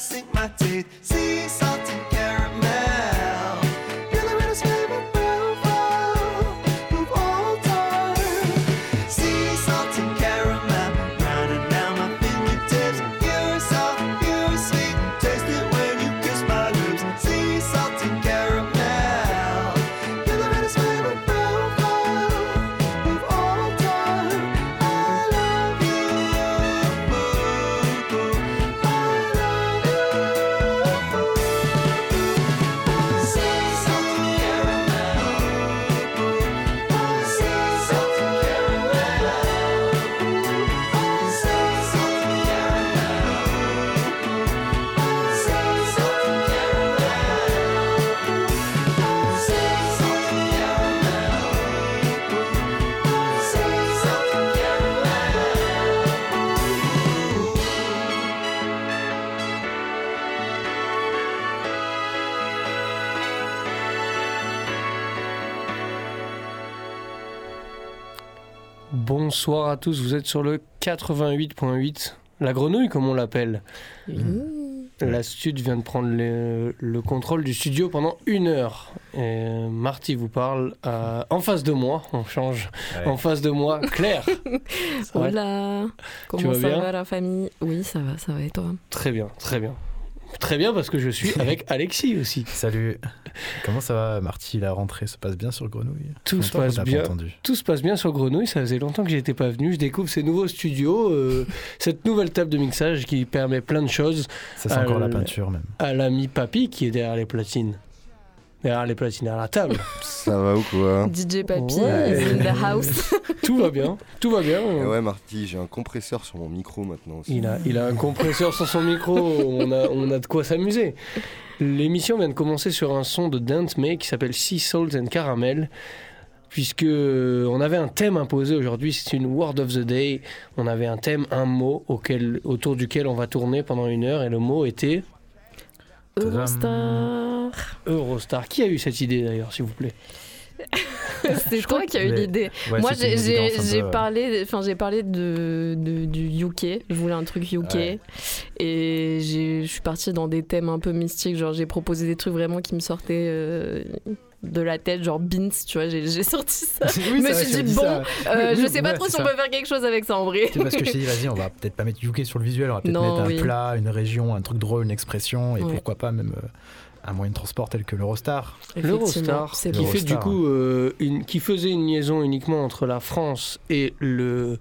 sink my teeth. See, À tous, vous êtes sur le 88.8, la grenouille comme on l'appelle. La Stud vient de prendre le, le contrôle du studio pendant une heure. Et Marty vous parle en face de moi, on change. Ouais. En face de moi, Claire. Hola Comment vas ça bien va la famille? Oui, ça va, ça va et toi? Très bien, très bien. Très bien parce que je suis avec Alexis aussi. Salut. Comment ça va, Marty? La rentrée se passe bien sur Grenouille? Tout se passe bien. Tout se passe bien sur Grenouille, ça faisait longtemps que j'étais pas venu. Je découvre ces nouveaux studios, euh, cette nouvelle table de mixage qui permet plein de choses Ça sent Ah, encore la le- peinture même. à l'ami Papy qui est derrière les platines. Derrière les platines, derrière la table. Ça va ou quoi? DJ Papy Ouais. is in the house. tout va bien, tout va bien. Eh Ouais, Marty, j'ai un compresseur sur mon micro maintenant aussi. Il a, il a un compresseur sur son micro, on a, on a de quoi s'amuser. L'émission vient de commencer sur un son de Dante May qui s'appelle Sea Salt and Caramel, puisque on avait un thème imposé aujourd'hui, c'est une Word of the Day. On avait un thème, un mot auquel, autour duquel on va tourner pendant une heure, et le mot était. Eurostar. Eurostar. Qui a eu cette idée d'ailleurs, s'il vous plaît? C'est toi qui as eu Mais- l'idée. Ouais, Moi, j'ai euh, parlé, enfin, j'ai parlé de, de- du UK. Je voulais un truc UK. Ouais. Et j'ai- je suis partie dans des thèmes un peu mystiques. Genre, j'ai proposé des trucs vraiment qui me sortaient euh, de la tête, genre Beans, tu vois. J'ai sorti ça. Oui, Je me suis dit, bon. Euh, Oui, je sais pas ouais, trop si on peut faire quelque chose avec ça en vrai. C'est parce que je t'ai dit, vas-y, on va peut-être pas mettre UK sur le visuel, on va peut-être mettre un plat, une région, un truc drôle, une expression, et pourquoi pas même un moyen de transport tel que l'Eurostar. L'Eurostar, c'est qui bon. fait du coup euh, une, qui faisait une liaison uniquement entre la France et le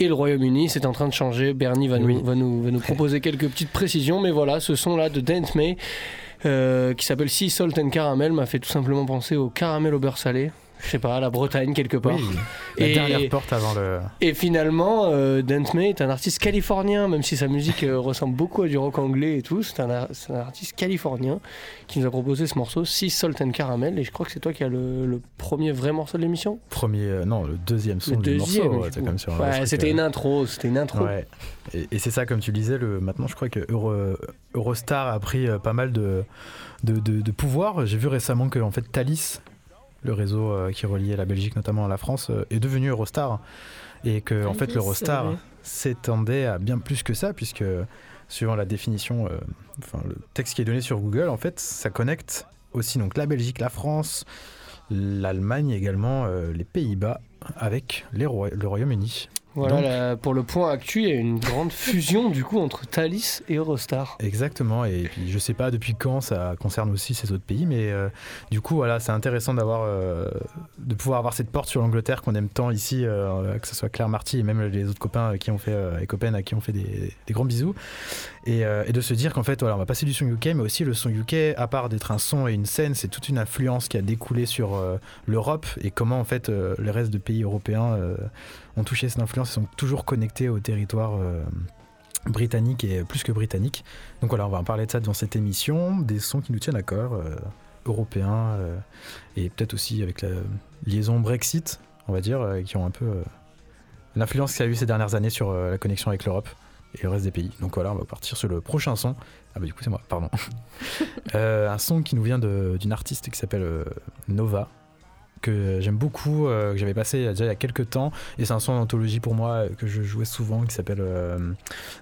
et le Royaume-Uni, c'est en train de changer. Bernie va nous, Oui. va nous, va nous proposer quelques petites précisions, mais voilà, ce son là de Dent May euh, qui s'appelle Sea Salt and Caramel m'a fait tout simplement penser au caramel au beurre salé. Je sais pas, la Bretagne quelque part. Oui, la Et- dernière porte avant le. Et finalement, euh, Dent May est un artiste californien, même si sa musique euh, ressemble beaucoup à du rock anglais et tout. C'est un, artiste californien qui nous a proposé ce morceau, Sea Salt and Caramel. Et je crois que c'est toi qui as le, le premier vrai morceau de l'émission. Premier, euh, non, le deuxième son Le du deuxième. morceau. ouais, un ouais, c'était euh, une intro, c'était une intro. Ouais. Et, et c'est ça, comme tu disais, le, maintenant je crois que Euro- Eurostar a pris pas mal de, de, de- de pouvoir. J'ai vu récemment que en fait, Thalys, le réseau euh, qui reliait la Belgique notamment à la France, euh, est devenu Eurostar. Et que en fait, l'Eurostar s'étendait à bien plus que ça, puisque suivant la définition, euh, enfin le texte qui est donné sur Google, en fait, ça connecte aussi donc la Belgique, la France, l'Allemagne également, euh, les Pays-Bas avec les le Royaume-Uni. Voilà, Donc- la- pour le point actu, il y a une grande fusion du coup entre Thalys et Eurostar. Exactement, et puis je sais pas depuis quand ça concerne aussi ces autres pays, mais euh, du coup voilà, c'est intéressant d'avoir, euh, de pouvoir avoir cette porte sur l'Angleterre qu'on aime tant ici, euh, que ce soit Claire Marty et même les autres copains qui ont fait, et copaines à qui ont fait des, des grands bisous, et, euh, et de se dire qu'en fait voilà, on va passer du son UK, mais aussi le son UK, à part d'être un son et une scène, c'est toute une influence qui a découlé sur euh, l'Europe et comment en fait euh, les restes de pays européens euh, ont touché cette influence et sont toujours connectés au territoire. britannique et plus que britannique. Donc voilà, on va en parler de ça dans cette émission, des sons qui nous tiennent à cœur, européens, et peut-être aussi avec la liaison Brexit, on va dire, qui ont un peu l'influence qu'il y a eu ces dernières années sur la connexion avec l'Europe et le reste des pays. Donc voilà, on va partir sur le prochain son. Ah bah du coup c'est moi, pardon. Euh, un son qui nous vient d'une artiste qui s'appelle euh, Nova que j'aime beaucoup, euh, que j'avais passé déjà il y a quelques temps, et c'est un son d'anthologie pour moi que je jouais souvent, qui s'appelle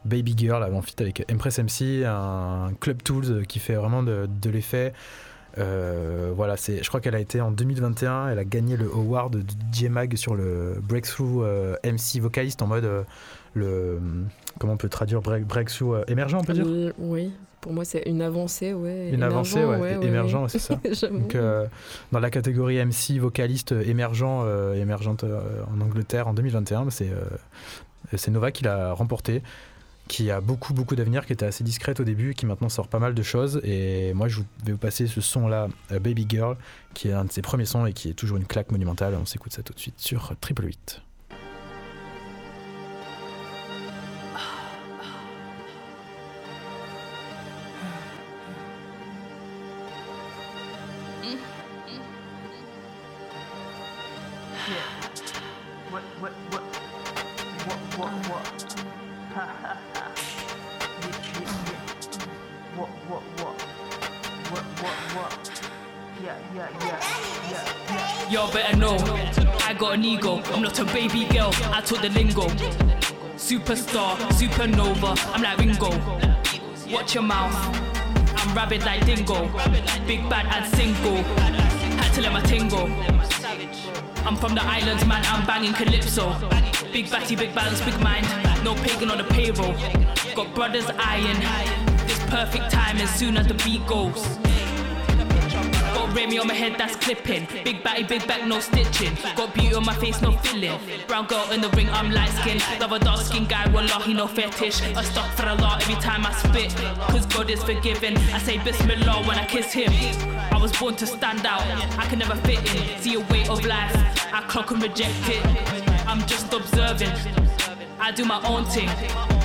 Baby Girl, en fit avec Empress MC, un Club Tools qui fait vraiment de, l'effet. Voilà, je crois qu'elle a été en 2021, elle a gagné le award de DJ Mag sur le Breakthrough MC vocaliste en mode le comment on peut traduire break- breakthrough euh, émergent, on peut dire Euh, oui, pour moi c'est une avancée, ouais. Une avancée, ouais, ouais, émergent, ouais. c'est ça. Donc, euh, dans la catégorie MC vocaliste euh, émergent, euh, émergente en Angleterre en 2021, c'est euh, c'est Nova qui l'a remporté, qui a beaucoup beaucoup d'avenir, qui était assez discrète au début, qui maintenant sort pas mal de choses. Et moi, je vais vous passer ce son-là, euh, Baby Girl, qui est un de ses premiers sons et qui est toujours une claque monumentale. On s'écoute ça tout de suite sur Triple 8. Took the lingo. Superstar, supernova. I'm like Ringo. Watch your mouth. I'm rabid like Dingo. Big bad and single. Had to let my tingle. I'm from the islands, man. I'm banging calypso. Big batty, big balance, big mind. No pagan on the payroll. Got brothers eyeing. This perfect time as soon as the beat goes. Remy on my head that's clipping. Big batty, big back, no stitching. Got beauty on my face, no filling. Brown girl in the ring, I'm light skin. Love a dark skin guy, wallahi, no fetish. I stop for a lot every time I spit. Cause God is forgiving. I say Bismillah when I kiss him. I was born to stand out, I can never fit in. See a weight of life, I clock and reject it. I'm just observing. I do my own thing.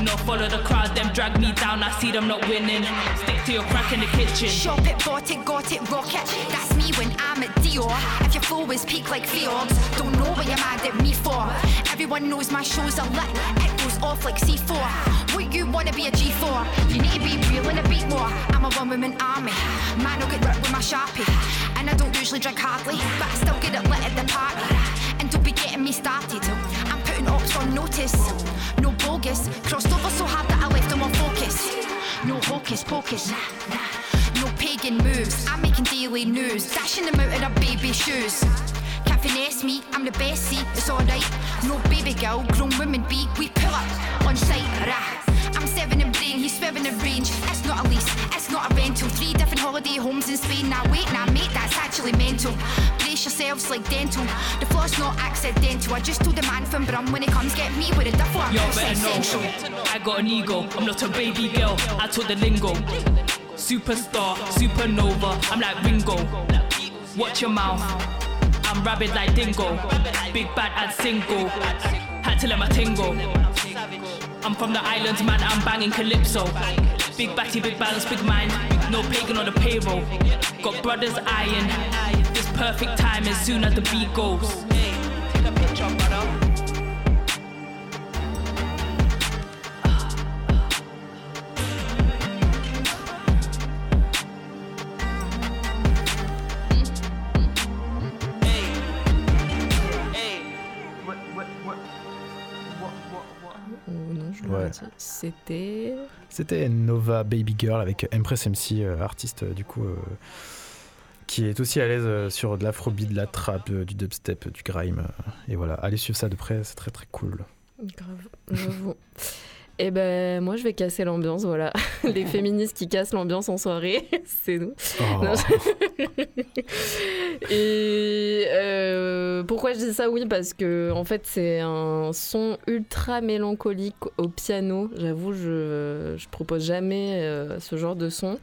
No follow the crowd, them drag me down. I see them not winning. Stick to your crack in the kitchen. Shop it, bought it, got it, rock it. That's me when I'm at Dior. If your flow is peak like Fiords, don't know what you're mad at me for. Everyone knows my shows are lit. It goes off like C4. What you wanna be a G4? You need to be real and a beat more. I'm a one woman army. Man, I'll get ripped with my sharpie. And I don't usually drink hardly, but I still get it lit at the party. And don't be getting me started. Notice. No bogus. Crossed over so hard that I left them on focus. No hocus pocus. No pagan moves. I'm making daily news. Dashing them out in her baby shoes. Can't finesse me, I'm the best, it's alright. No baby girl, grown women be, we pull up on sight. Rah. Seven in brain, he's seven in range. It's not a lease, it's not a rental. Three different holiday homes in Spain. Now wait, now mate, that's actually mental. Brace yourselves like dental. The floor's not accidental. I just told the man from Brum when he comes get me with a duffel. I'm Yo, know. I got an ego. I'm not a baby girl. I took the lingo. Superstar, supernova. I'm like Ringo. Watch your mouth. I'm rabid like Dingo. Big bad and single. Had to let my tingle. I'm from the islands, man. I'm banging calypso. Big batty, big balance, big mind. No pagan on the payroll. Got brothers eyeing. This perfect time as soon as the beat goes. C'était. C'était Nova Baby Girl avec Empress MC, euh, artiste euh, du coup euh, qui est aussi à l'aise sur de l'afrobeat, de la trap, du dubstep, du grime. et voilà, allez suivre ça de près, c'est très très cool. Grave, Et ben moi je vais casser l'ambiance, voilà. Les féministes qui cassent l'ambiance en soirée, c'est nous. Oh. Non, Et euh, pourquoi je dis ça? Oui, parce que en fait c'est un son ultra mélancolique au piano. J'avoue, je je propose jamais euh, ce genre de son,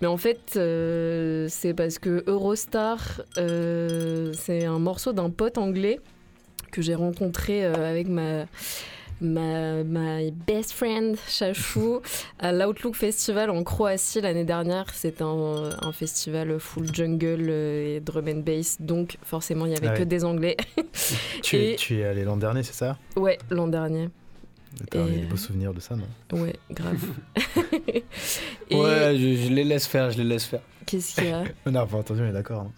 mais en fait euh, c'est parce que Eurostar, c'est un morceau d'un pote anglais que j'ai rencontré avec ma ma my best friend Chachou à l'Outlook Festival en Croatie l'année dernière. C'est un, un festival full jungle euh, et drum and bass, donc forcément il y avait Ah que des Anglais. Tu, es, Et- tu es allé l'an dernier, c'est ça? Ouais, l'an dernier. T'as Et- des beaux souvenirs de ça, non? Ouais, grave. et Ouais, je, je les laisse faire, je les laisse faire. qu'est-ce qu'il y a? Non, pas entendu, mais d'accord. hein.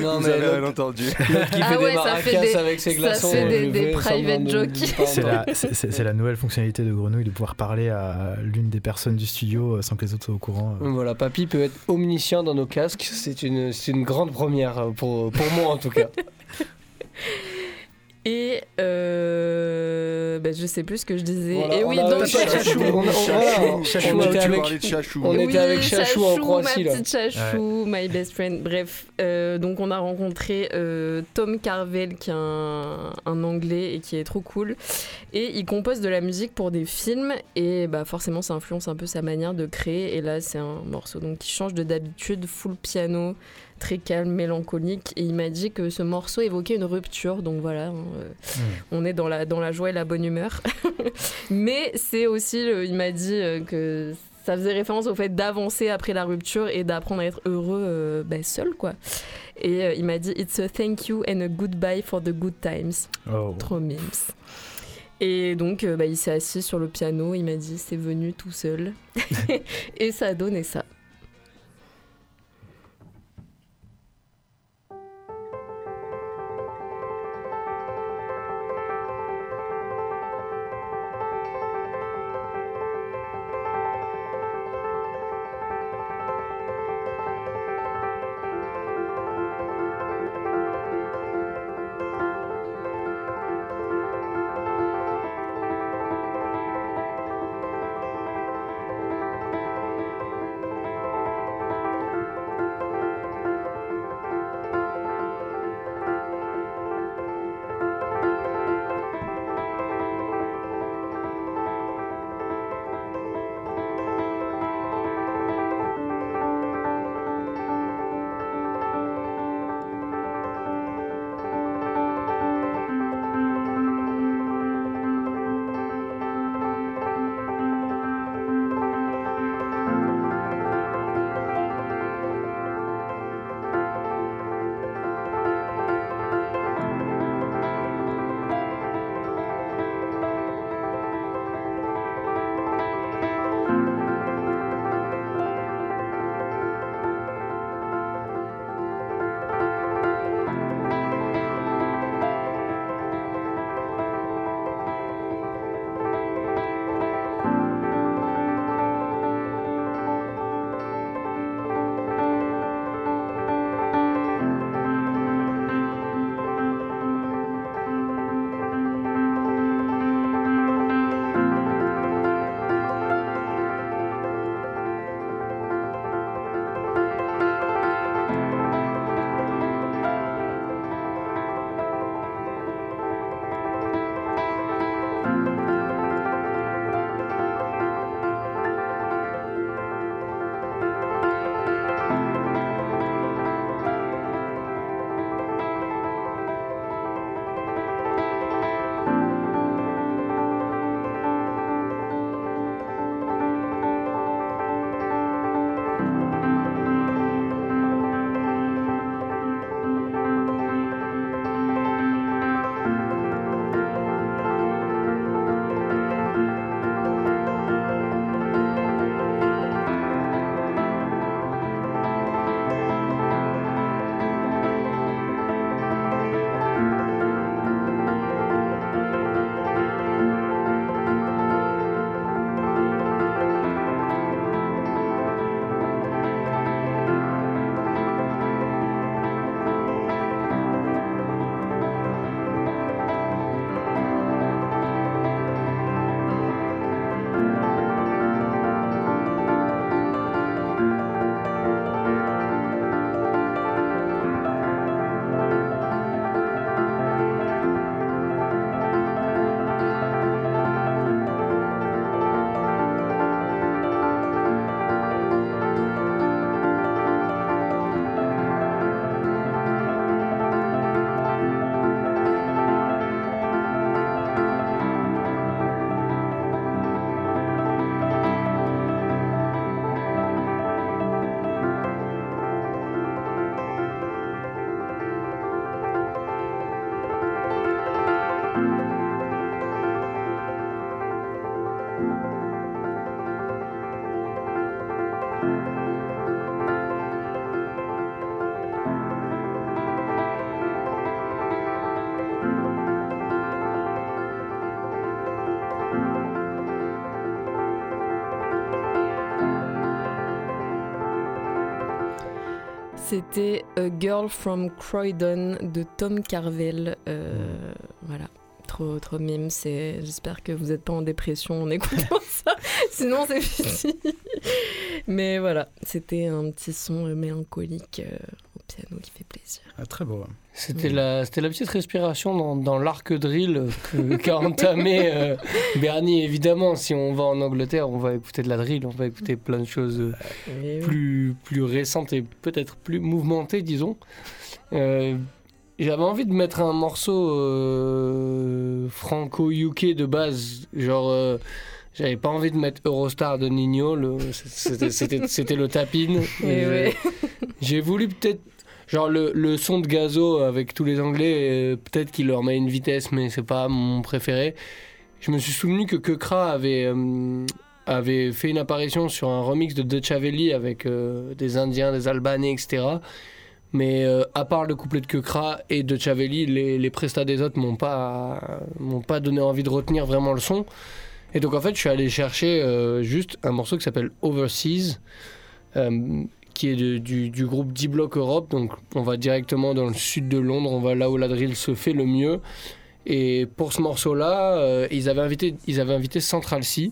Non, Vous mais avez rien entendu. l'autre qui Ah fait ouais, des ça fait maracas des- avec ses ça glaçons. fait des- je des private jokes. C'est la, c'est- c'est- c'est la nouvelle fonctionnalité de Grenouille de pouvoir parler à l'une des personnes du studio euh, sans que les autres soient au courant. euh. Voilà, papy peut être omniscient dans nos casques. C'est une, c'est une grande première euh, pour, pour moi en tout cas. Et euh, bah, je sais plus ce que je disais. Voilà, et oui, donc Chachou, on, on- voilà, on Chachou, était avec- Chachou. on était Oui, avec Chachou en ma Croatie là. petite Chachou, my best friend. Bref, euh, donc on a rencontré euh, Tom Carvel, qui est un, un anglais et qui est trop cool. Et il compose de la musique pour des films et bah forcément ça influence un peu sa manière de créer. Et là c'est un morceau donc qui change de d'habitude, full piano, très calme, mélancolique. Et il m'a dit que ce morceau évoquait une rupture. Donc voilà, hein, euh, on est dans la, dans la joie et la bonne humeur. Mais c'est aussi, il m'a dit euh, que ça faisait référence au fait d'avancer après la rupture et d'apprendre à être heureux euh, bah, seul, quoi. Et euh, il m'a dit It's a thank you and a goodbye for the good times. Oh. Trop mimes. Et donc, euh, bah, il s'est assis sur le piano, il m'a dit c'est venu tout seul. et ça a donné ça. C'était A Girl from Croydon de Tom Carvel. Euh, voilà. Trop, trop mime. C'est... J'espère que vous n'êtes pas en dépression en écoutant ça. Sinon, c'est fini. Mais voilà, c'était un petit son euh, mélancolique euh, au piano qui fait Ah, très beau. C'était la, c'était la petite respiration dans, dans l'arc drill que- qu'a entamé euh, Bernie. Évidemment, si on va en Angleterre, on va écouter de la drill, on va écouter plein de choses euh, oui. plus, plus récentes et peut-être plus mouvementées, disons. Euh, J'avais envie de mettre un morceau euh, franco-UK de base, genre. euh, j'avais pas envie de mettre Eurostar de Nino, le- c'était- c'était c'était le Et, ouais. J'ai voulu peut-être. Genre le, le son de Gazo avec tous les Anglais, euh, peut-être qu'il leur met une vitesse, mais c'est pas mon préféré. Je me suis souvenu que Kekra avait, euh, avait fait une apparition sur un remix de Dutch Haveli avec euh, des Indiens, des Albanais, etc. Mais à part le couplet de Kekra et de Haveli, les, les prestats des autres m'ont pas, m'ont pas donné envie de retenir vraiment le son. Et donc en fait, je suis allé chercher juste un morceau qui s'appelle Overseas. Qui est du, groupe D-Block Europe. Donc on va directement dans le sud de Londres, on va là où la drill se fait le mieux. Et pour ce morceau-là, euh, ils, avaient invité, ils avaient invité Central C.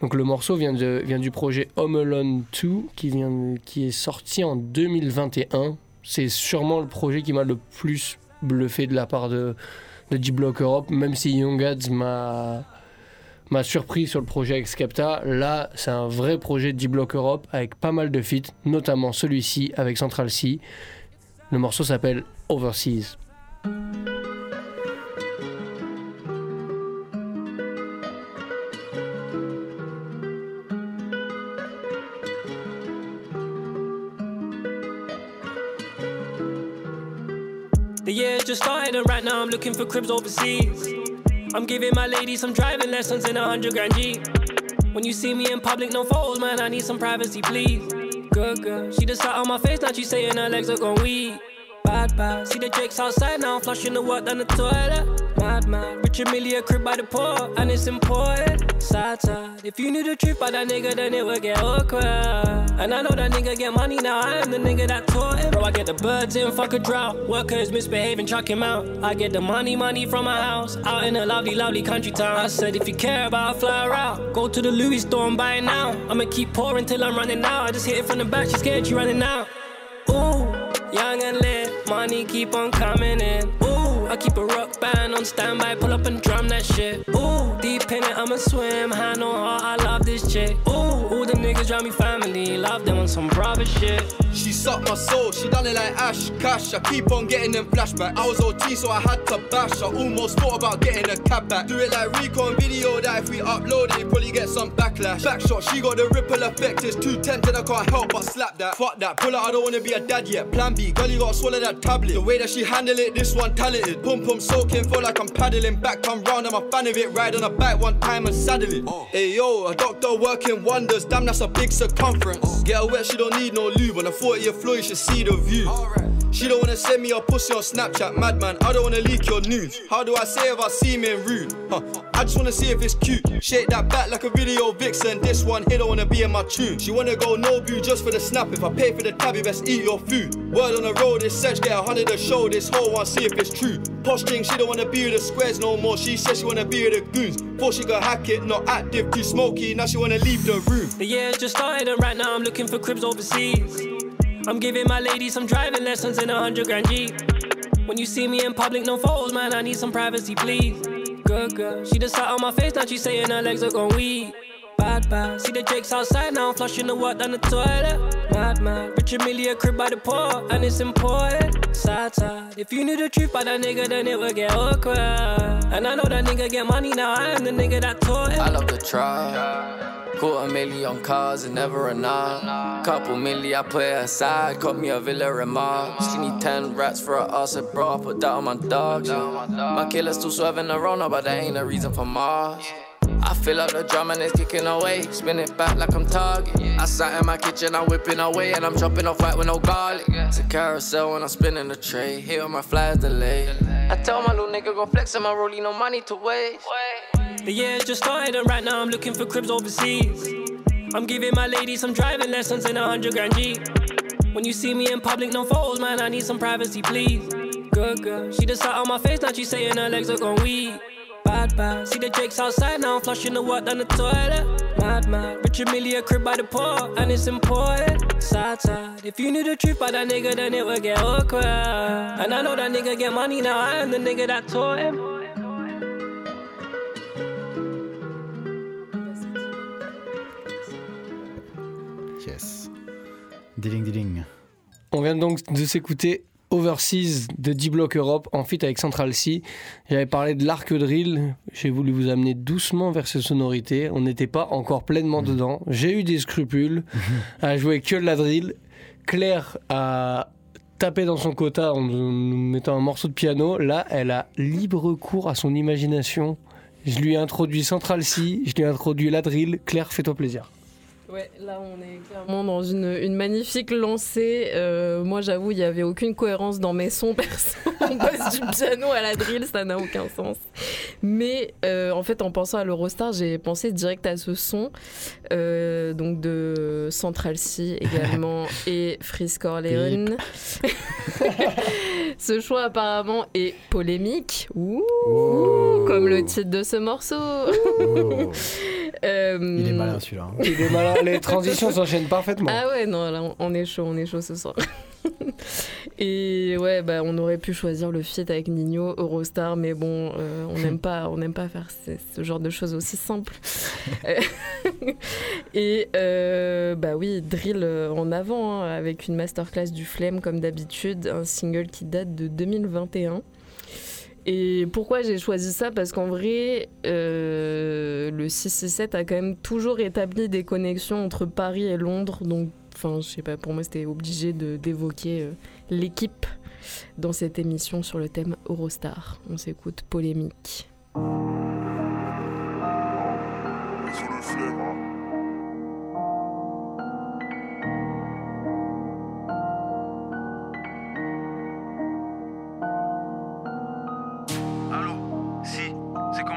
Donc le morceau vient, de, vient du projet Home Alone 2 qui, vient, qui est sorti en 2021. C'est sûrement le projet qui m'a le plus bluffé de la part de, de D-Block Europe, même si Young Ads m'a m'a surpris sur le projet avec Skepta. Là, c'est un vrai projet de D-Block Europe avec pas mal de feats, notamment celui-ci avec Central C. Le morceau s'appelle Overseas. The overseas. I'm giving my lady some driving lessons in a hundred grand Jeep. When you see me in public, no photos, man, I need some privacy, please. Good girl, she just sat on my face, now she saying her legs are gone weak. Bad, bad. See the Drake's outside now, I'm flushing the water down the toilet. Mad, mad. Rich and Millie, a crib by the port, and it's important. Sad, sad. If you knew the truth about that nigga, then it would get awkward. And I know that nigga get money now, I am the nigga that taught him. Bro, I get the birds in, fuck a drought. Workers misbehaving, chuck him out. I get the money, money from my house, out in a lovely, lovely country town. I said, if you care about fly route, go to the Louis store and buy it now. I'ma keep pouring till I'm running out. I just hit it from the back, she's scared, she running out. Ooh, young and lit, money keep on coming in. I keep a rock band on standby, pull up and drum that shit. Ooh, deep in it, I'ma swim, hand on heart, I love this chick. Ooh, all the niggas around me family, love them on some private shit. She sucked my soul, she done it like Ash Cash. I keep on getting them flashbacks. I was OT, so I had to bash. I almost thought about getting a cab back. Do it like Rico on video that if we upload it, probably get some backlash. Backshot, she got the ripple effect. It's too tempting, I can't help but slap that. Fuck that, pull out, I don't wanna be a dad yet. Plan B, girl, you gotta swallow that tablet. The way that she handle it, this one talented. Pum pum soaking, feel like I'm paddling back. Come round, I'm a fan of it. Ride on a bike one time and saddle it. Oh. Hey yo, a doctor working wonders. Damn, that's a big circumference. Get her wet, she don't need no lube. On a 40 year floor, you should see the view. She don't wanna send me a pussy on Snapchat, madman. I don't wanna leak your news. How do I say if I seem in rude? Huh. I just wanna see if it's cute. Shake that back like a video vixen. This one here don't wanna be in my tune. She wanna go no view just for the snap. If I pay for the tab, you best eat your food. Word on the road, this search get a hundred to show. This whole one see if it's true. Posting, she don't wanna be with the squares no more. She says she wanna be with the goons. Before she could hack it, not active, too smoky. Now she wanna leave the room. The year's just started and right now I'm looking for cribs overseas. I'm giving my lady some driving lessons in a hundred grand Jeep. When you see me in public, no photos, man, I need some privacy, please. Good girl, she just sat on my face, now she saying her legs are gone weak. Bad, bad. See the jakes outside now, I'm flushing the water down the toilet. Mad, mad. Rich and Millie, a crib by the port, and it's important. Sad, sad. If you knew the truth about that nigga, then it would get awkward. And I know that nigga get money now, I am the nigga that taught him. I love the try. Quarter million cars and never enough. Couple milli, I put it aside. Got me a villa remark. She need 10 rats for her ass, and bro. I put that on my dog. yeah. My killer's still swerving around, but that ain't a reason for Mars. I fill up the drum and it's kicking away. Spin it back like I'm target. I sat in my kitchen, I'm whipping away, and I'm chopping off white with no garlic. It's a carousel when I'm spinning the tray. Here my flies delay. I tell my little nigga go flex on my rollie, no money to waste. The year's just started and right now I'm looking for cribs overseas. I'm giving my lady some driving lessons in a hundred grand Jeep. When you see me in public, no photos, man, I need some privacy, please. Good girl, she just sat on my face, now she saying her legs are gone weak. Bad, bad. See the jakes outside now, I'm flushing the water down the toilet. Mad, mad. Richard Millie, a crib by the port, and it's important. Sad, sad. If you knew the truth about that nigga, then it would get awkward. And I know that nigga get money now, I am the nigga that taught him. Dealing, dealing. On vient donc de s'écouter Overseas de D-Block Europe en feat avec Central C. J'avais parlé de l'arc drill, j'ai voulu vous amener doucement vers ces sonorités. On n'était pas encore pleinement dedans. J'ai eu des scrupules à jouer que de la drill. Claire a tapé dans son quota en nous mettant un morceau de piano. Là, elle a libre cours à son imagination. Je lui ai introduit Central C, je lui ai introduit la drill. Claire, fais-toi plaisir. Ouais, là on est clairement dans une, une magnifique lancée. Euh, moi j'avoue, il n'y avait aucune cohérence dans mes sons perso. On passe du piano à la drill, ça n'a aucun sens. Mais euh, en fait, en pensant à l'Eurostar, j'ai pensé direct à ce son. euh, donc de Central C également et Freeze Corleone. ce choix apparemment est polémique. Ouh, Oh. Comme le titre de ce morceau. Oh. Euh, Il est malin celui-là. hein. Il est malin, les transitions s'enchaînent parfaitement. Ah ouais, non, là, on- est chaud, on est chaud ce soir. Et ouais, bah, on aurait pu choisir le feat avec Nino, Eurostar, mais bon, euh, on n'aime pas, on n'aime pas faire ce, ce genre de choses aussi simples. Et euh, bah oui, drill en avant, hein, avec une masterclass du Flemme comme d'habitude, un single qui date de 2021. Et pourquoi j'ai choisi ça? Parce qu'en vrai, euh, le 667 a quand même toujours établi des connexions entre Paris et Londres. Donc, enfin, je sais pas, pour moi, c'était obligé d'évoquer euh, l'équipe dans cette émission sur le thème Eurostar. On s'écoute polémique.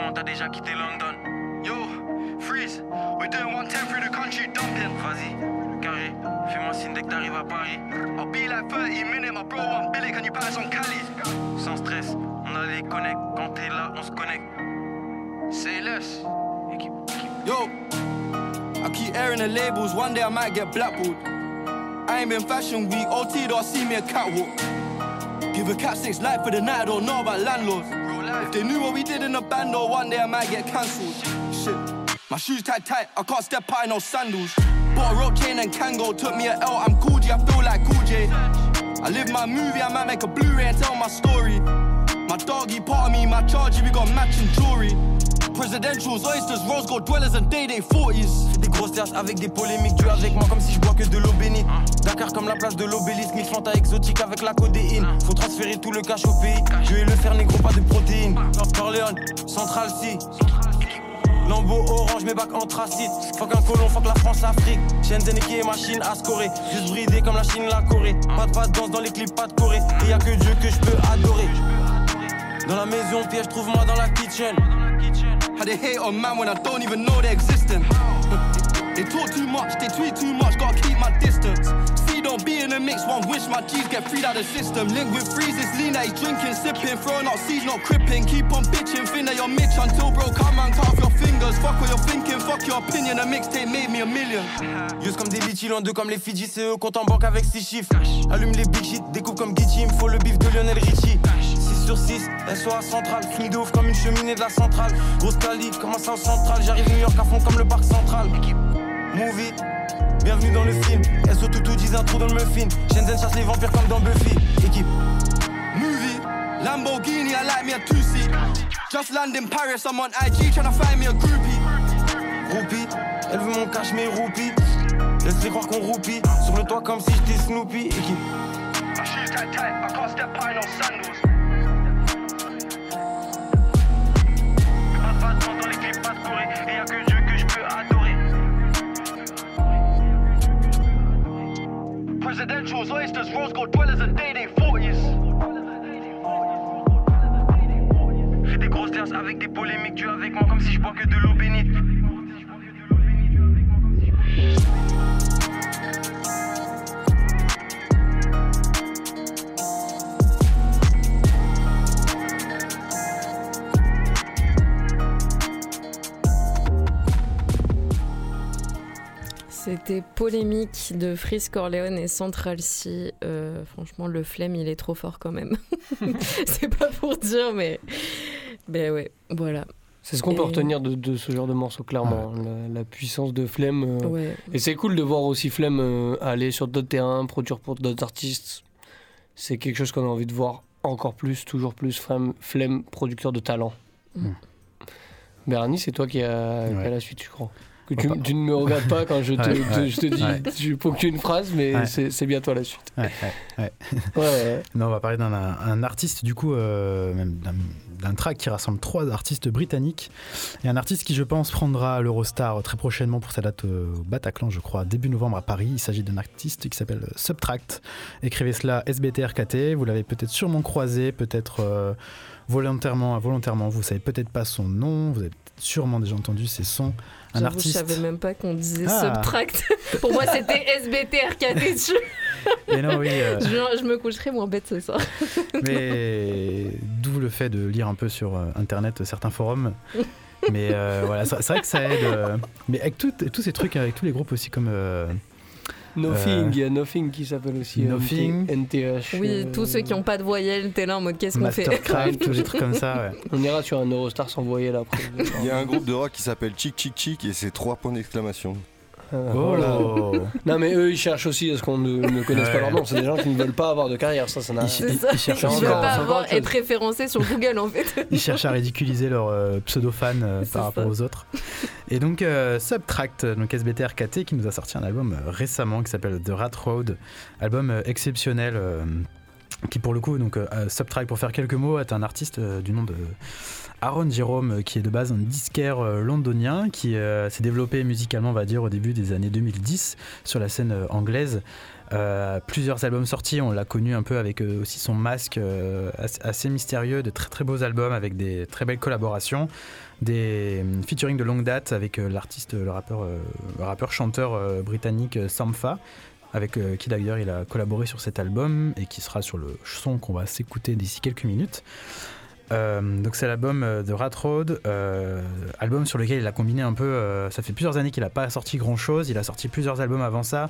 Comment t'as déjà quitté London Yo, freeze, we're doing 110 through the country dumping. Vas-y, carré, fais-moi signe dès que t'arrives à Paris. I'll be like 30 minutes, my bro, I'm Billy, can you pass on Cali? Sans stress, on a les connects, quand t'es là, on se connecte. Say less. Équipe, équipe. Yo, I keep airing the labels, one day I might get blackballed. I ain't been fashion week, OT don't see me a catwalk. Give a cat six life for the night, I don't know about landlords. If they knew what we did in the band, though, one day I might get cancelled. Shit, my shoes tight tight, I can't step out in no sandals. Bought a rope chain and Kango, took me a L, I'm cool G, I feel like cool J. I live my movie, I might make a Blu-ray and tell my story. My doggy part of me, my charger, we got matching jewelry. Presidentials, oysters, rose gold dwellers and day day 40s. Des grosses terres avec des polémiques, tu avec moi comme si je bois que de l'eau bénite. Dakar comme la place de l'obélisque, mille fanta exotique avec la codéine. Faut transférer tout le cash au pays. Je vais le faire négro, pas de protéines. Corleone, Central C. Lambeau orange, mes bacs anthracite. Fuck un colon, fuck la France, Afrique. Shenzhen et qui est machine à scorer. Juste bridé comme la Chine, la Corée. Pas de pas de danse dans les clips, pas de Corée. Et y a que Dieu que je peux adorer. Dans la maison, piège, trouve-moi dans la kitchen. How they hate on man when I don't even know they're existing. they talk too much, they tweet too much, gotta keep my distance. See, don't be in the mix, one wish my G's get freed out the system. Link with freezes, lean that he's drinking, sipping, throwing out seeds, not cripping. Keep on bitching, think that you're Mitch until bro come and cut off your fingers. Fuck what you're thinking, fuck your opinion, a mixtape made me a million. Use comme des litchis, loin d'eux comme les Fidji, c'est eux compte en banque avec 6 chiffres. Allume les big shit, découpe comme Gucci, il me faut le bif de Lionel Richie. 6 sur 6, SOA centrale, fini de ouf comme une cheminée de la centrale. Grosse Cali, comment ça au central, j'arrive New York à fond comme le parc central. Movie, bienvenue dans le film. SO Toutou disent un trou dans le muffin. Shenzhen chasse les vampires comme dans Buffy. Équipe. Movie, Lamborghini, I like me a two. Just land in Paris, I'm on IG trying to find me a groupie. Roupie, elle veut mon cash mais roupie. Laisse-les croire qu'on roupie. Sur le toit comme si j'étais Snoopy. Équipe. My shoes tight tight, I can't step in no sandals. Presidentials, oysters, rose gold dwellers and day day 40s. Fais des grosses terres avec des polémiques, tu avec moi comme si je bois que de l'eau bénite. C'était polémique de Freeze Corleone et Central C. Euh, franchement, le flemme, il est trop fort quand même. c'est pas pour dire, mais. Ben ouais, voilà. C'est ce qu'on peut Et- retenir de, de ce genre de morceau, clairement. La, la puissance de Flemme. euh, Ouais. Et c'est cool de voir aussi Flemme euh, aller sur d'autres terrains, produire pour d'autres artistes. C'est quelque chose qu'on a envie de voir encore plus, toujours plus. Flemme, Flemme producteur de talent. Mm. Bernie, c'est toi qui as Ouais. la suite, je crois? Que tu, ne me regardes pas quand je te, Ouais, te- ouais, je te dis, ouais. je ponctue une phrase, mais Ouais. c'est bien toi la suite. Ouais, ouais, ouais. Ouais, ouais. Non, on va parler d'un un artiste, du coup, euh, même d'un- track qui rassemble trois artistes britanniques. Et un artiste qui, je pense, prendra l'Eurostar très prochainement pour sa date au Bataclan, je crois, début novembre à Paris. Il s'agit d'un artiste qui s'appelle Subtract. Écrivez cela SBTRKT. Vous l'avez peut-être sûrement croisé, peut-être euh, volontairement, involontairement. Vous savez peut-être pas son nom, vous avez sûrement déjà entendu ses sons. Un J'avoue, je artiste. savais même pas qu'on disait Ah. Subtract. Pour moi, c'était dessus. Et non, oui. euh, je, je me coucherai moins bête ce soir. Mais d'où le fait de lire un peu sur euh, internet certains forums. Mais euh, voilà, c'est c'est vrai que ça aide. euh, mais avec tout- tous ces trucs, avec tous les groupes aussi comme. Euh, Nothing, Euh, il y a Nothing qui s'appelle aussi. euh, Nothing. NTH. Oui, euh, tous ceux qui n'ont pas de voyelle, t'es là en mode qu'est-ce qu'on fait Mastercraft, tous les trucs comme ça. ouais. On ira sur un Eurostar sans voyelle après. Il y a un groupe de rock qui s'appelle Chick Chick Chick et c'est trois points d'exclamation. Ah, Oh voilà. Non mais eux ils cherchent aussi à ce qu'on ne, ne connaisse pas leur nom. C'est des gens qui ne veulent pas avoir de carrière. Ça, ça n'a. Ils- ils- ils cherchent Je veux à- pas encore avoir, être référencé sur Google en fait. Ils cherchent à ridiculiser leurs euh, pseudo-fans euh, C'est par rapport ça. aux autres. Et donc, euh, Subtract, donc SBTRKT, qui nous a sorti un album euh, récemment qui s'appelle The Rat Road. Album euh, exceptionnel. euh, qui pour le coup, donc euh, euh, Subtract, pour faire quelques mots, est un artiste euh, du nom de Aaron Jerome, euh, qui est de base un disquaire euh, londonien, qui euh, s'est développé musicalement, on va dire, au début des années 2010 sur la scène anglaise. Plusieurs albums sortis, on l'a connu un peu avec aussi son masque assez, mystérieux, de très très beaux albums avec des très belles collaborations, des euh, featuring de longue date avec l'artiste, le rappeur, rappeur chanteur britannique Sampha, avec qui d'ailleurs il a collaboré sur cet album et qui sera sur le son qu'on va s'écouter d'ici quelques minutes. Euh, donc c'est l'album euh, de Rat Road, euh, album sur lequel il a combiné un peu. ça fait plusieurs années qu'il n'a pas sorti grand chose. Il a sorti plusieurs albums avant ça,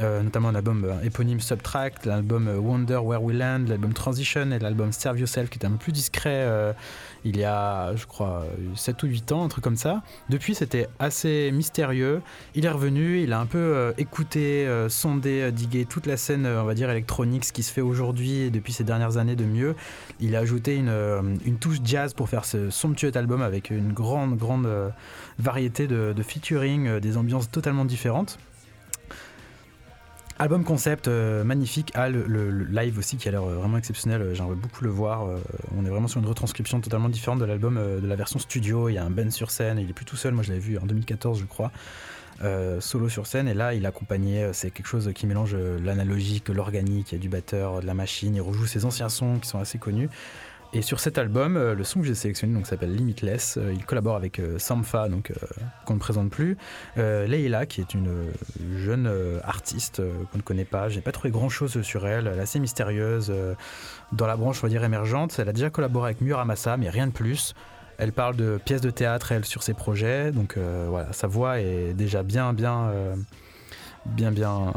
euh, notamment un album euh, éponyme Subtract, l'album euh, Wonder Where We Land, l'album Transition et l'album Serve Yourself qui était un peu plus discret. euh, il y a, je crois, 7 ou 8 ans, un truc comme ça. Depuis, c'était assez mystérieux. Il est revenu, il a un peu écouté, sondé, digué toute la scène, on va dire, électronique, ce qui se fait aujourd'hui et depuis ces dernières années de mieux. Il a ajouté une, touche jazz pour faire ce somptueux album avec une grande, grande variété de, de featuring, des ambiances totalement différentes. Album concept euh, magnifique, ah, le, live aussi qui a l'air euh, vraiment exceptionnel, euh, j'aimerais beaucoup le voir. on est vraiment sur une retranscription totalement différente de l'album, de la version studio. Il y a un Ben sur scène, il est plus tout seul, moi je l'avais vu en 2014 je crois, solo sur scène. Et là il euh, c'est quelque chose qui mélange l'analogique, l'organique, il y a du batteur, de la machine, il rejoue ses anciens sons qui sont assez connus. Et sur cet album, euh, le son que j'ai sélectionné donc, s'appelle Limitless. Euh, il collabore avec euh, Sampha, donc, qu'on ne présente plus. Leila, qui est une jeune artiste qu'on ne connaît pas. J'ai pas trouvé grand chose sur elle. Elle est assez mystérieuse. dans la branche, on va dire, émergente. Elle a déjà collaboré avec Muramasa, mais rien de plus. Elle parle de pièces de théâtre, elle, sur ses projets. Donc voilà, sa voix est déjà bien, bien, bien, bien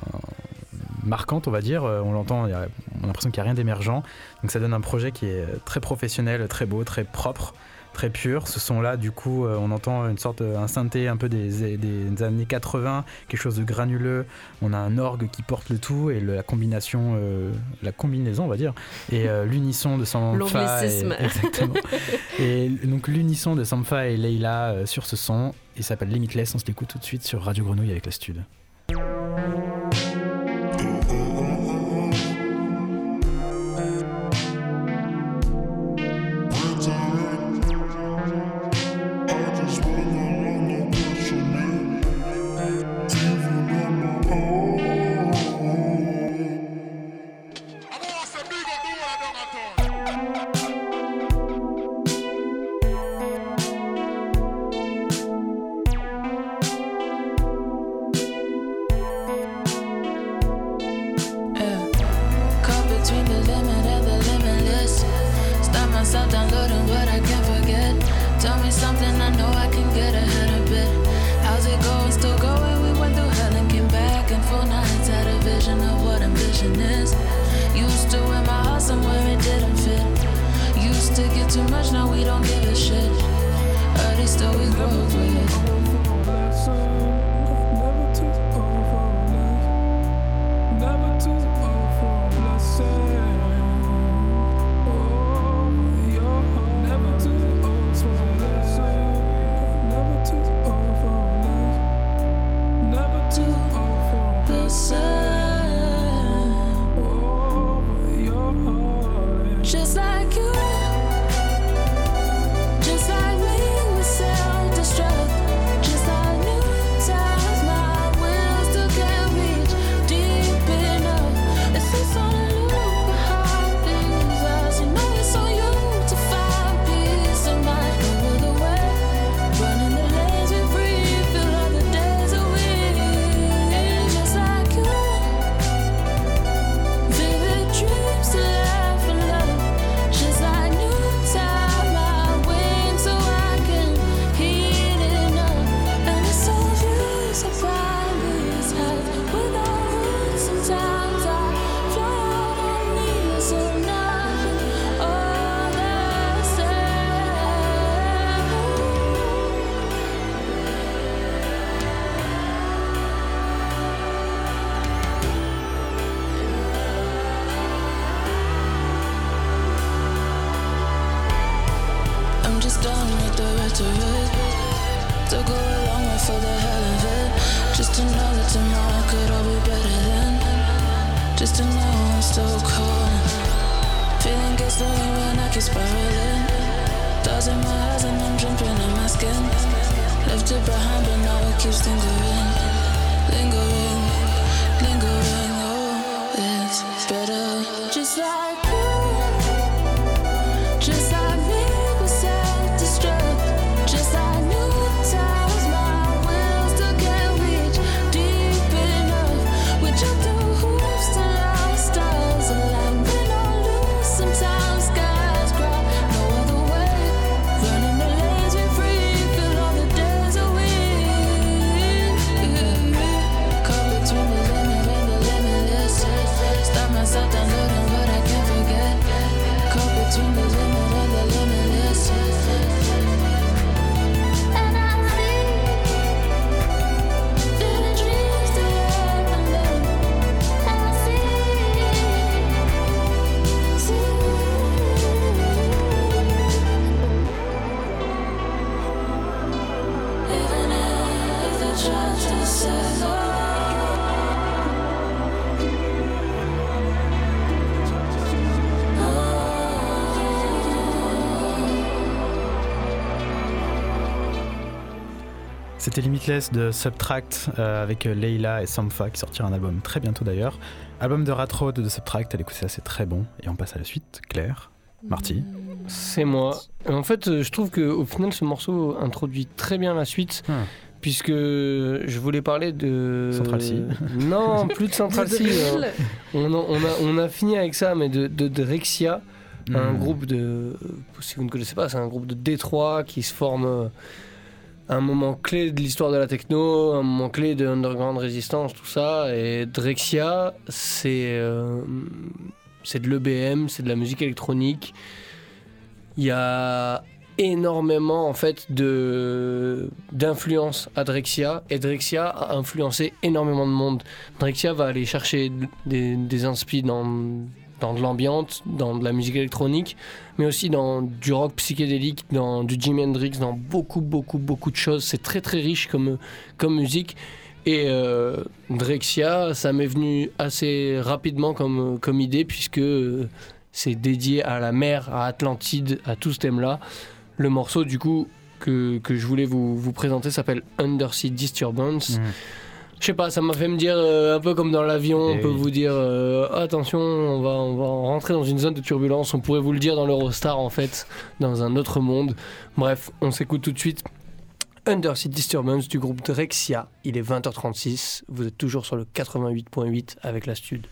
marquante, on va dire. Euh, On l'entend, on a l'impression qu'il n'y a rien d'émergent. Donc ça donne un projet qui est très professionnel, très beau, très propre, très pur. Ce son-là, du coup, euh, on entend une sorte, un synthé un peu des, des années 80, quelque chose de granuleux. On a un orgue qui porte le tout et le- la combination, euh, la combinaison, on va dire, et euh, l'unisson de. L'anglicisme. et- Exactement. et donc l'unisson de Sampha et Leila euh, sur ce son, il s'appelle Limitless. On se l'écoute tout de suite sur Radio Grenouille avec la Stud. To go along with for the hell of it. Just to know that tomorrow could all be better than. Just to know I'm still calling. Feeling gets lonely when I keep spiraling. Thoughts in my eyes and I'm jumping in my skin. Left it behind, but now it keeps lingering. Lingering, lingering. Oh, it's better. Just like C'était Limitless de Subtract euh, avec euh, Leila et Sampha qui sortira un album très bientôt d'ailleurs. Album de Rat Road de Subtract, allez écouter ça, c'est très bon. Et on passe à la suite. Claire, Marty. C'est moi. En fait, euh, je trouve qu'au final, ce morceau introduit très bien la suite. Hmm. Puisque je voulais parler de. Central C. Non, plus de Central C. hein. On, en- on a, on a fini avec ça, mais de, de Drexia, un Hmm. groupe de. Si vous ne connaissez pas, c'est un groupe de Détroit qui se forme euh, à un moment clé de l'histoire de la techno, un moment clé de Underground Resistance, tout ça. Et Drexia, c'est. euh, de l'EBM, c'est de la musique électronique. Il y a énormément en fait d'influence à Drexia et Drexia a influencé énormément de monde. Drexia va aller chercher des, des inspi dans dans de l'ambiance, dans de la musique électronique, mais aussi dans du rock psychédélique, dans du Jimi Hendrix, dans beaucoup beaucoup beaucoup de choses. C'est très très riche comme comme musique. Et euh, Drexia, ça m'est venu assez rapidement comme, comme idée, puisque euh, c'est dédié à la mer, à Atlantide, à tout ce thème-là. Le morceau, du coup, que, que je voulais vous, vous présenter s'appelle Undersea Disturbance. Mhm. Je sais pas, ça m'a fait me dire, euh, un peu comme dans l'avion, on peut oui. vous dire euh, attention, on va, on va rentrer dans une zone de turbulence. On pourrait vous le dire dans l'Eurostar, en fait, dans un autre monde. Bref, on s'écoute tout de suite. Undersea Disturbance du groupe Drexia. Il est 20h36. Vous êtes toujours sur le 88.8 avec la Stud.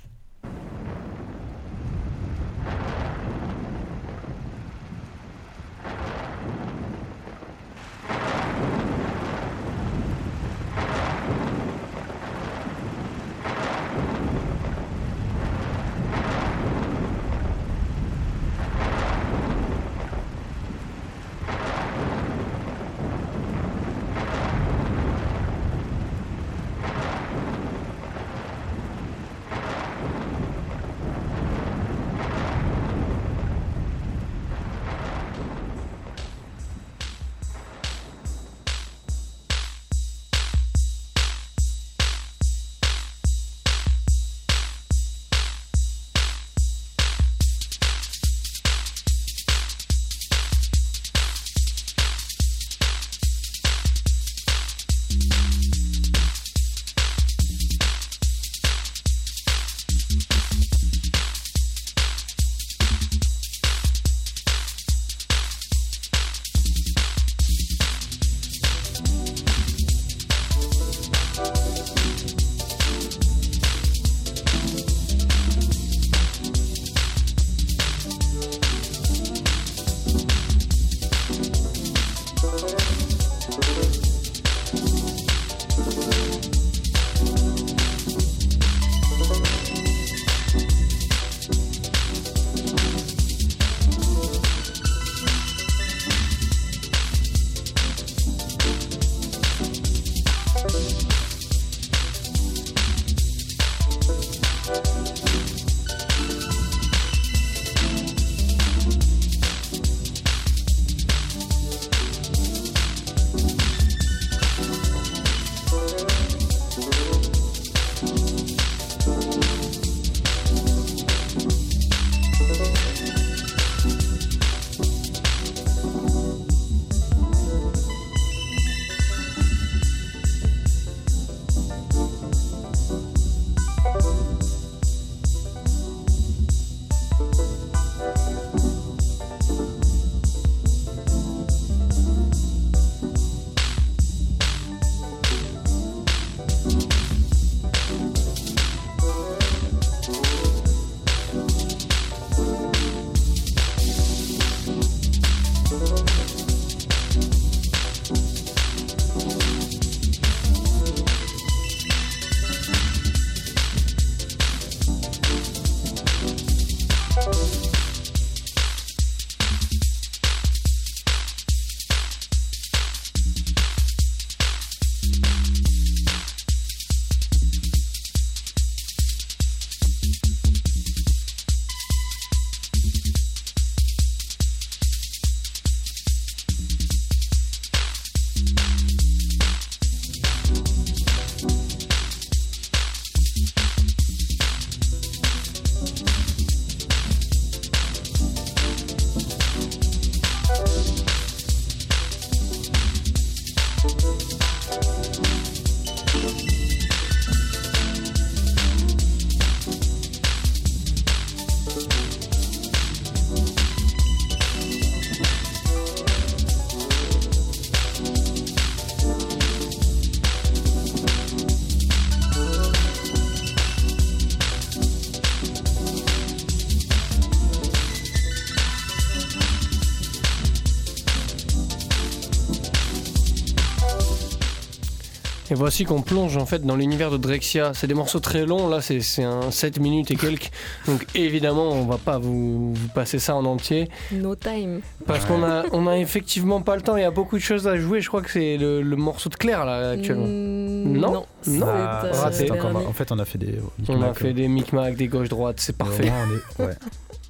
Et voici qu'on plonge en fait dans l'univers de Drexia. C'est des morceaux très longs, là c'est c'est un 7 minutes et quelques. Donc évidemment on va pas vous, vous passer ça en entier. No time. Parce qu'on a, on a effectivement pas le temps, il y a beaucoup de choses à jouer. Je crois que c'est le, le morceau de Claire là actuellement. Mm, Non, non, non. Ah, euh, raté, encore. En fait, on a fait des. On a fait des micmacs, des gauches-droites, c'est parfait. On est- ouais.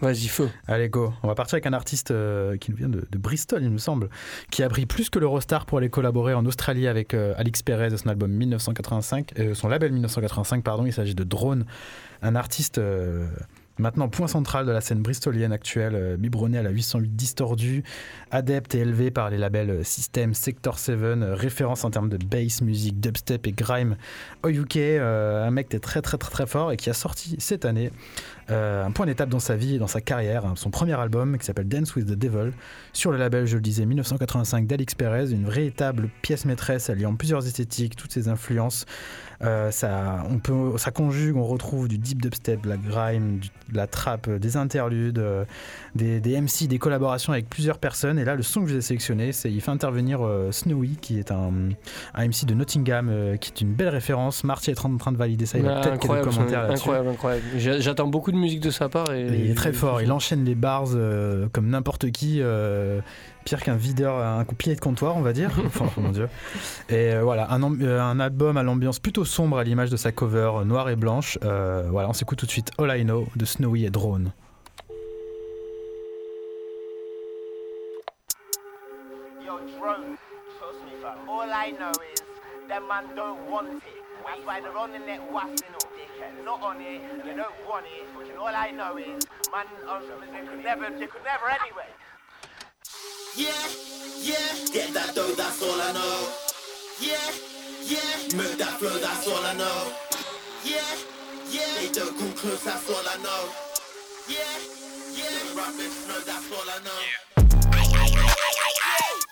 Vas-y, feu. Allez, go. On va partir avec un artiste euh, qui nous vient de, Bristol, il me semble, qui a pris plus que l'Eurostar pour aller collaborer en Australie avec euh, Alix Perez de son album 1985, euh, son label 1985, pardon. Il s'agit de Drone, un artiste maintenant point central de la scène bristolienne actuelle, euh, biberonné à la 808 distordue, adepte et élevé par les labels euh, System, Sector 7, euh, référence en termes de bass, musique, dubstep et grime au UK, un mec qui est très très très très fort et qui a sorti cette année un point d'étape dans sa vie et dans sa carrière, hein, son premier album qui s'appelle Dance with the Devil, sur le label, je le disais, 1985 d'Alix Perez, une véritable pièce maîtresse alliant plusieurs esthétiques, toutes ses influences. Euh, ça, on peut, ça conjugue, on retrouve du deep dubstep, de la grime, du- de la trap, euh, des interludes, euh, des, des MC, des collaborations avec plusieurs personnes. Et là, le son que je vous ai sélectionné, c'est il fait intervenir euh, Snowy, qui est un, un MC de Nottingham, qui est une belle référence. Marty est en train de valider ça, il a Ah, peut-être quelques commentaires là-dessus. incroyable, incroyable. J'a- J'attends beaucoup de musique de sa part. Et, Il est très fort, il enchaîne les bars comme n'importe qui, pire qu'un videur, un coup pied de comptoir, on va dire. Enfin, oh mon dieu. Et euh, voilà, un, euh, un album à l'ambiance plutôt sombre à l'image de sa cover euh, noire et blanche. Euh, voilà, on s'écoute tout de suite All I Know de Snowy et Drone. Yo, drone, trust me, fam. All I know is them man don't want it. That's why they're on the net waffling up. They're not on it, they don't want it. And all I know is, man, um, they could never, they could never anyway. Yeah, yeah, get that dough, that's all I know. Yeah, yeah, move that flow, that's all I know. Yeah, yeah, they don't come close, that's all I know. Yeah, yeah, rubbish, no, that's all I know. Yeah.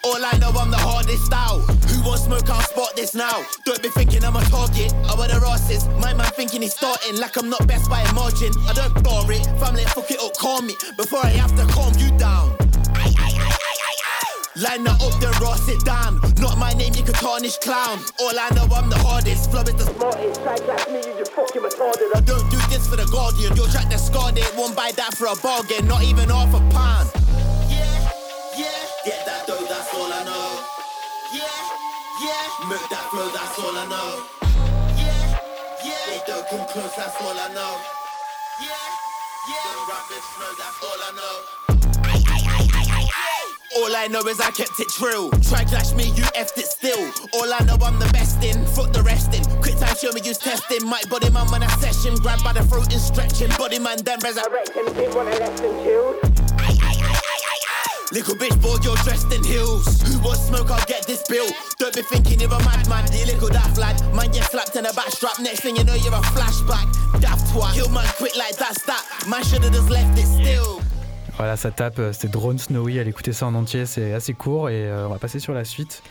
All I know, I'm the hardest out. Who wants smoke? I'll spot this now. Don't be thinking I'm a target. I wear the asses. My man thinking he's starting like I'm not best by a margin. I don't bar it. Family, fuck it up, call me. Before I have to calm you down. Line that up, then Ross sit down. Not my name, you can tarnish clown. All I know, I'm the hardest. Flow is the smartest. Try class me, you just fucking retarded. I don't do this for the Guardian. You'll track the scar, they won't buy that for a bargain. Not even half a pound. Yeah, yeah. get that dough, that's all I know. Yeah, yeah, move that flow, that's all I know. Yeah, yeah, they don't come close, that's all I know. Yeah, yeah, the rubbish, no, that's all I know. All I know is I kept it true. Try clash me, you effed it still. All I know I'm the best in, fuck the rest in. Quick time, show me use testing. Might body man when I session. Grab by the throat and stretching. Body man then resurrect him. Did wanna less than chilled. Little bitch boy, you're dressed in heels. Who wants smoke? I'll get this bill. Don't be thinking you're a madman. You little daft lad. Man, get slapped in the backstrap. Next thing you know, you're a flashback. Daft twat. Kill man quick like that's that. Man should've just left it still. Voilà, ça tape, euh, c'était Drone Snowy, allez écouter ça en entier, c'est assez court et euh, on va passer sur la suite.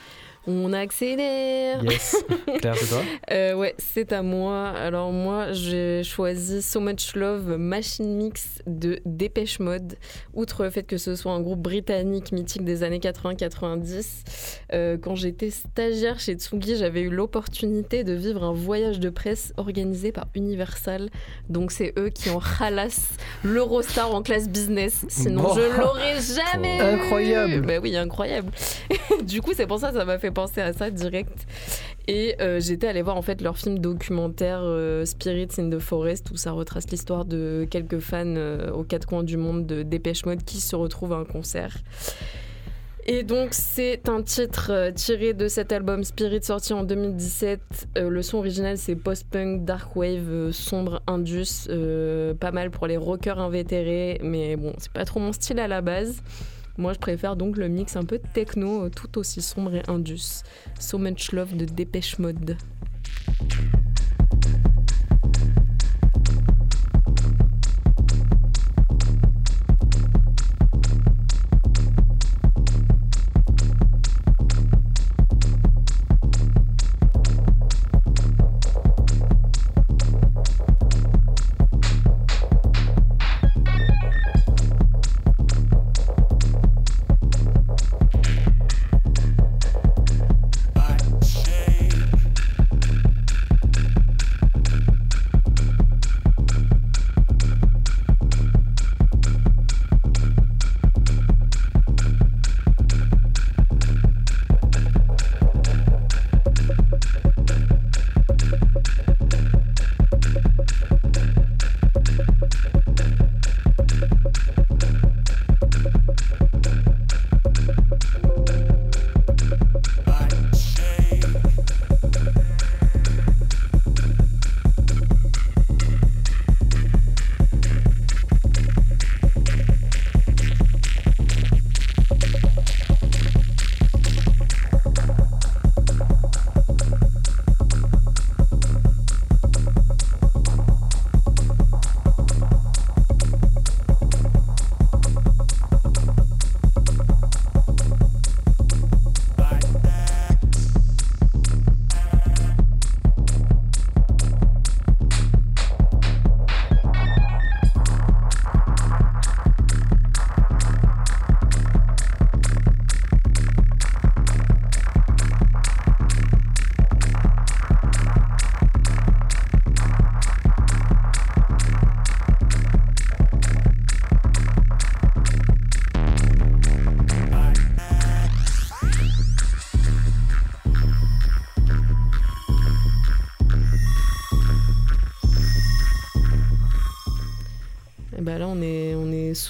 On accélère. Yes. Claire, c'est toi Euh, ouais, c'est à moi. Alors moi, j'ai choisi So Much Love Machine Mix de Dépêche Mode. Outre le fait que ce soit un groupe britannique mythique des années 80-90, euh, quand j'étais stagiaire chez Tsugi, j'avais eu l'opportunité de vivre un voyage de presse organisé par Universal. Donc c'est eux qui ont ralasse l'Eurostar en classe business. Sinon, Bon. je l'aurais jamais. eu. Incroyable. Bah oui, incroyable. du coup, c'est pour ça que ça m'a fait penser à ça direct. Et euh, j'étais allée voir en fait leur film documentaire euh, Spirits in the Forest où ça retrace l'histoire de quelques fans euh, aux quatre coins du monde de Dépêche Mode qui se retrouvent à un concert. Et donc c'est un titre euh, tiré de cet album Spirit sorti en 2017. Euh, le son original c'est post-punk, dark wave, euh, sombre, indus, pas mal pour les rockers invétérés, mais bon c'est pas trop mon style à la base. Moi je préfère donc le mix un peu techno, tout aussi sombre et indus. So Much Love de Dépêche Mode.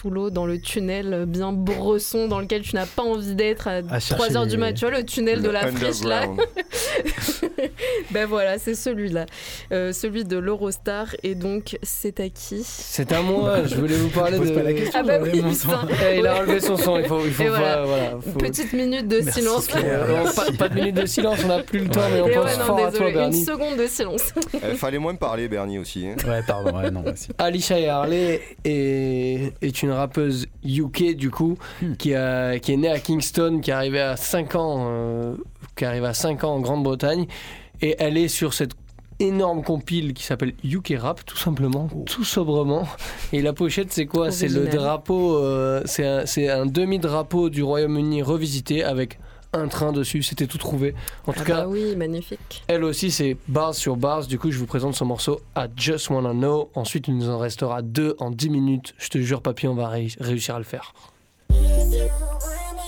Sous l'eau, dans le tunnel euh, bien bresson, dans lequel tu n'as pas envie d'être à, À chercher 3h du mat. Tu vois, le tunnel de la friche, là. ben voilà, c'est celui-là. Euh, celui de l'Eurostar. Et donc, c'est à qui C'est à moi, je voulais vous parler de. pas la question, Ah bah j'enlève oui, mon son. putain. Eh, il a enlevé son son, il faut, il faut pas- voilà. voilà, faut- Petite minute de Merci, silence. Euh, non, pas, pas de minute de silence, on n'a plus le temps, mais on Et pense ouais, non, fort à toi, une Bernie. seconde de silence. Eh, fallait moins me parler, Bernie aussi. hein. Ouais, pardon, ouais, non, merci. Alicia et Harley est, est une rappeuse UK du coup Hmm. qui, a, qui est née à Kingston, qui est arrivée à 5 ans, euh, qui arrive à 5 ans en Grande-Bretagne et elle est sur cette énorme compile qui s'appelle UK Rap tout simplement, tout sobrement. Et la pochette c'est quoi? C'est le drapeau, euh, c'est un, demi-drapeau du Royaume-Uni revisité avec un train dessus, c'était tout trouvé. En tout Ah cas, bah oui, magnifique. elle aussi, c'est bars sur bars. Du coup, je vous présente son morceau I Just Wanna Know. Ensuite, il nous en restera deux en 10 minutes. Je te jure, papy, on va ré- réussir à le faire.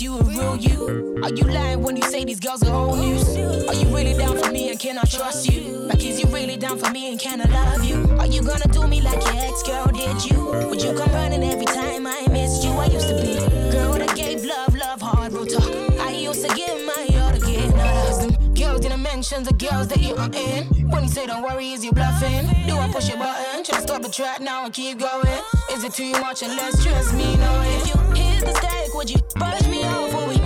You a real you? Are you lying when you say these girls are old news? Are you really down for me and can I trust you? Like, is you really down for me and can I love you? Are you gonna do me like your ex girl did you? Would you come running every time I missed you? I used to be girl that gave love, love, hard, real talk. I used to give my all to get them girls didn't mention the girls that you are in. When you say don't worry, is you bluffing? Do I push your button? Try to stop the track now and keep going? Is it too much and less Trust me? No, if you like, would you brush me off? Or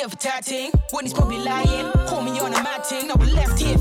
tit for tatting. When he's probably lying, call me on a matting. I was left here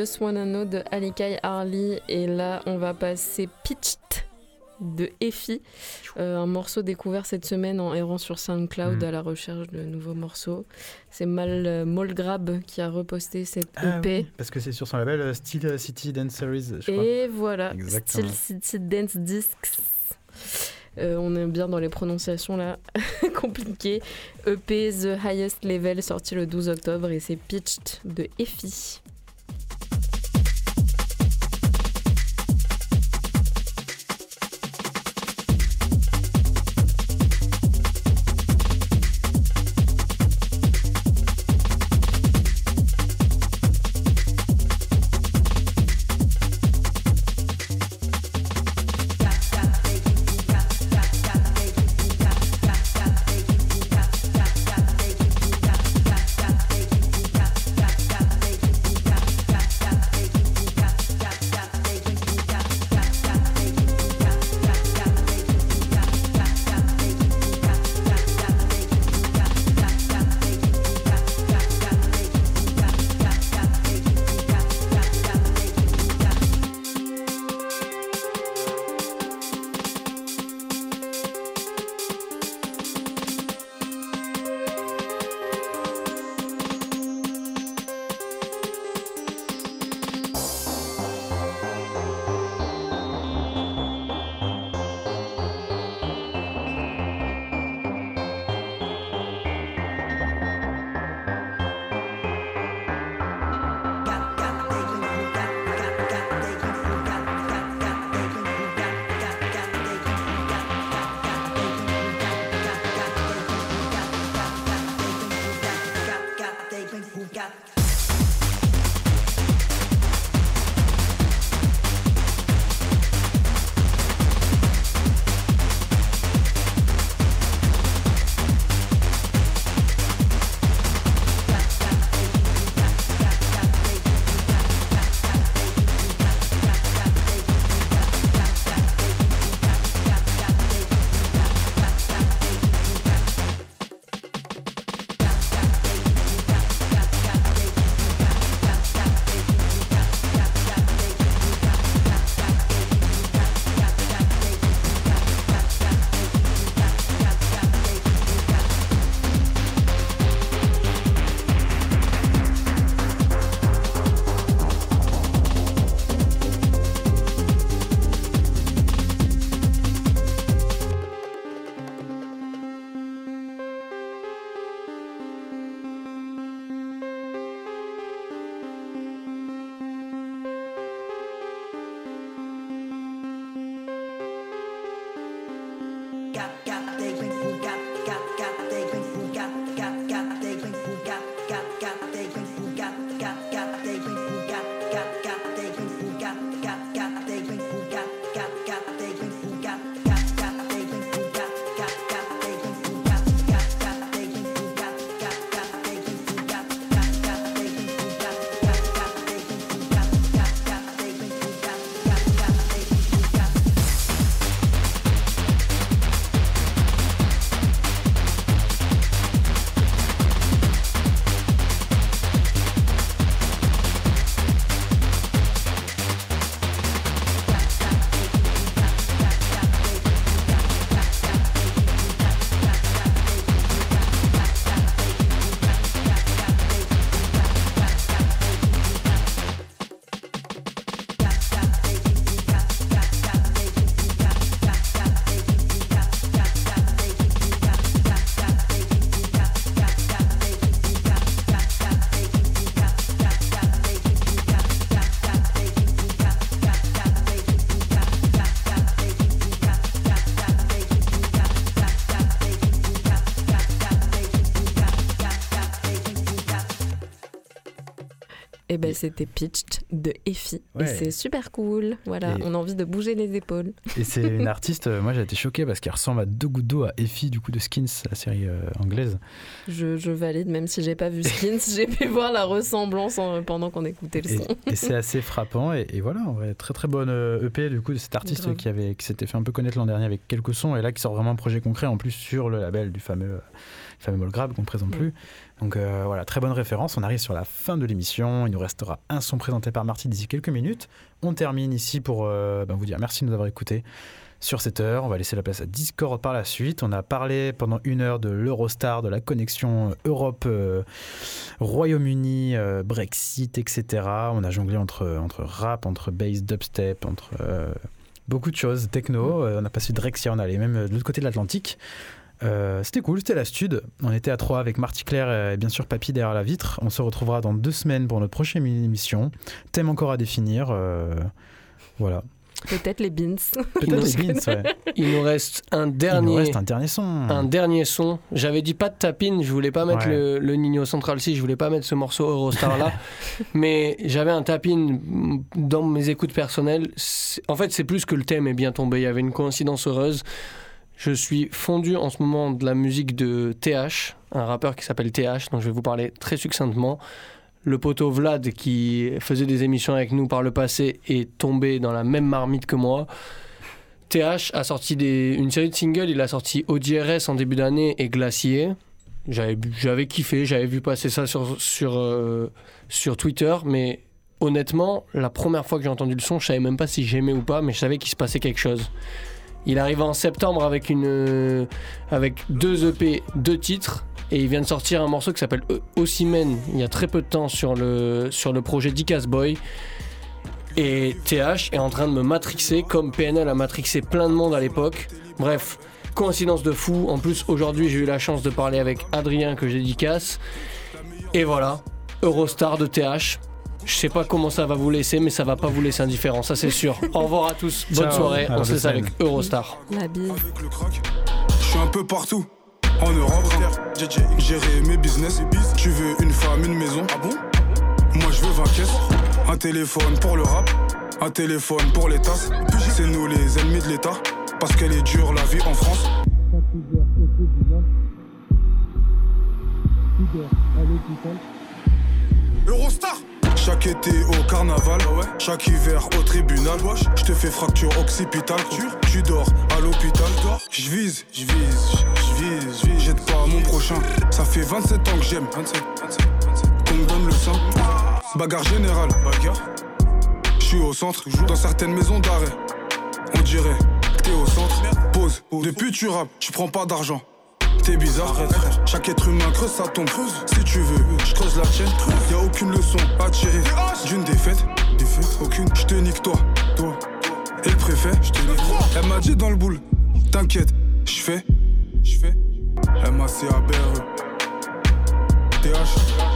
Just Wanna Know de Alikai Harley. Et là, on va passer Pitched de Effie, Euh, un morceau découvert cette semaine en errant sur SoundCloud Mm. à la recherche de nouveaux morceaux. C'est Mal euh, Molgrab qui a reposté cette Ah EP. oui, parce que c'est sur son label euh, Steel City Dance Series, je crois. Et voilà, Exactement. Steel City Dance Discs. Euh, on est bien dans les prononciations là, compliquées. EP The Highest Level sorti le 12 octobre et c'est Pitched de Effie. C'était Pitched de Effie. Et c'est super cool. Voilà, Et- on a envie de bouger les épaules. Et c'est une artiste, euh, moi j'ai été choqué parce qu'elle ressemble à deux gouttes d'eau à Effie du coup de Skins, la série euh, anglaise. Je, je valide, même si j'ai pas vu Skins, j'ai pu voir la ressemblance en- pendant qu'on écoutait le Et, son. et c'est assez frappant. Et, et voilà, très très bonne euh, EP du coup de cet artiste qui, avait, qui s'était fait un peu connaître l'an dernier avec quelques sons et là qui sort vraiment un projet concret en plus sur le label du fameux, fameux Molgrab qu'on ne présente plus. Donc euh, voilà, très bonne référence. On arrive sur la fin de l'émission. Il nous restera un son présenté par Marty d'ici quelques minutes. On termine ici pour euh, ben, vous dire merci de nous avoir écoutés. Sur cette heure, on va laisser la place à Discord par la suite. On a parlé pendant une heure de l'Eurostar, de la connexion Europe, euh, Royaume-Uni, euh, Brexit, etc. On a jonglé entre, entre rap, entre bass, dubstep, entre beaucoup de choses, techno. On a passé Drexia, on allait même de l'autre côté de l'Atlantique. Euh, c'était cool, c'était la stud. On était à trois avec Marty Claire et bien sûr Papy derrière la vitre. On se retrouvera dans deux semaines pour notre prochaine émission. Thème encore à définir. euh, voilà. Peut-être les beans. Peut-être les beans, ouais. Il nous reste un dernier. Il nous reste un dernier son. Un dernier son. J'avais dit pas de tapine, je voulais pas mettre Ouais. le, le Nino Central C, je voulais pas mettre ce morceau Eurostar là, mais j'avais un tapine dans mes écoutes personnelles. En fait, c'est plus que le thème est bien tombé, il y avait une coïncidence heureuse. Je suis fondu en ce moment de la musique de TH, un rappeur qui s'appelle TH, dont je vais vous parler très succinctement. Le poteau Vlad, qui faisait des émissions avec nous par le passé, est tombé dans la même marmite que moi. TH a sorti une série de singles. Il a sorti ODRS en début d'année et Glacier. J'avais, kiffé, j'avais vu passer ça sur, sur, euh, sur Twitter, mais honnêtement, la première fois que j'ai entendu le son, je savais même pas si j'aimais ou pas, mais je savais qu'il se passait quelque chose. Il arrive en septembre avec, une, euh, avec deux EP, deux titres, et il vient de sortir un morceau qui s'appelle Osimhen il y a très peu de temps sur le, projet Dicas Boy. Et TH est en train de me matrixer comme PNL a matrixé plein de monde à l'époque. Bref, coïncidence de fou. En plus, aujourd'hui, j'ai eu la chance de parler avec Adrien que je dédicace. Et voilà, Eurostar de TH. Je sais pas comment ça va vous laisser, mais ça va pas vous laisser indifférent, ça c'est sûr. Au revoir à tous, bonne Ciao. soirée. À On se laisse avec. Eurostar. La bise. Je suis un peu partout. En Europe, gérer mes business. Tu veux une femme, une maison? Ah bon? Moi je veux 20 caisses. Un téléphone pour le rap. Un téléphone pour les tasses. C'est nous les ennemis de l'État. Parce qu'elle est dure la vie en France. Eurostar chaque été au carnaval, chaque hiver au tribunal. Je te fais fracture occipitale, tu, dors à l'hôpital. Je vise, je vise, je vise, je. Jette pas mon prochain. Ça fait 27 ans que j'aime. 27, 27, 27. Qu'on me donne le sang. Bagarre générale, bagarre. Je suis au centre, dans certaines maisons d'arrêt. On dirait que t'es au centre. Pause, depuis tu rappes, tu prends pas d'argent. T'es bizarre, chaque être humain creuse sa tombe. Si tu veux, je creuse la tienne. Y a aucune leçon à tirer d'une défaite. Défaite, aucune. Je te nique toi, toi. Et le préfet, je te nique. Elle m'a dit dans le boule, t'inquiète, je fais, je fais. M A C A B R E. TH.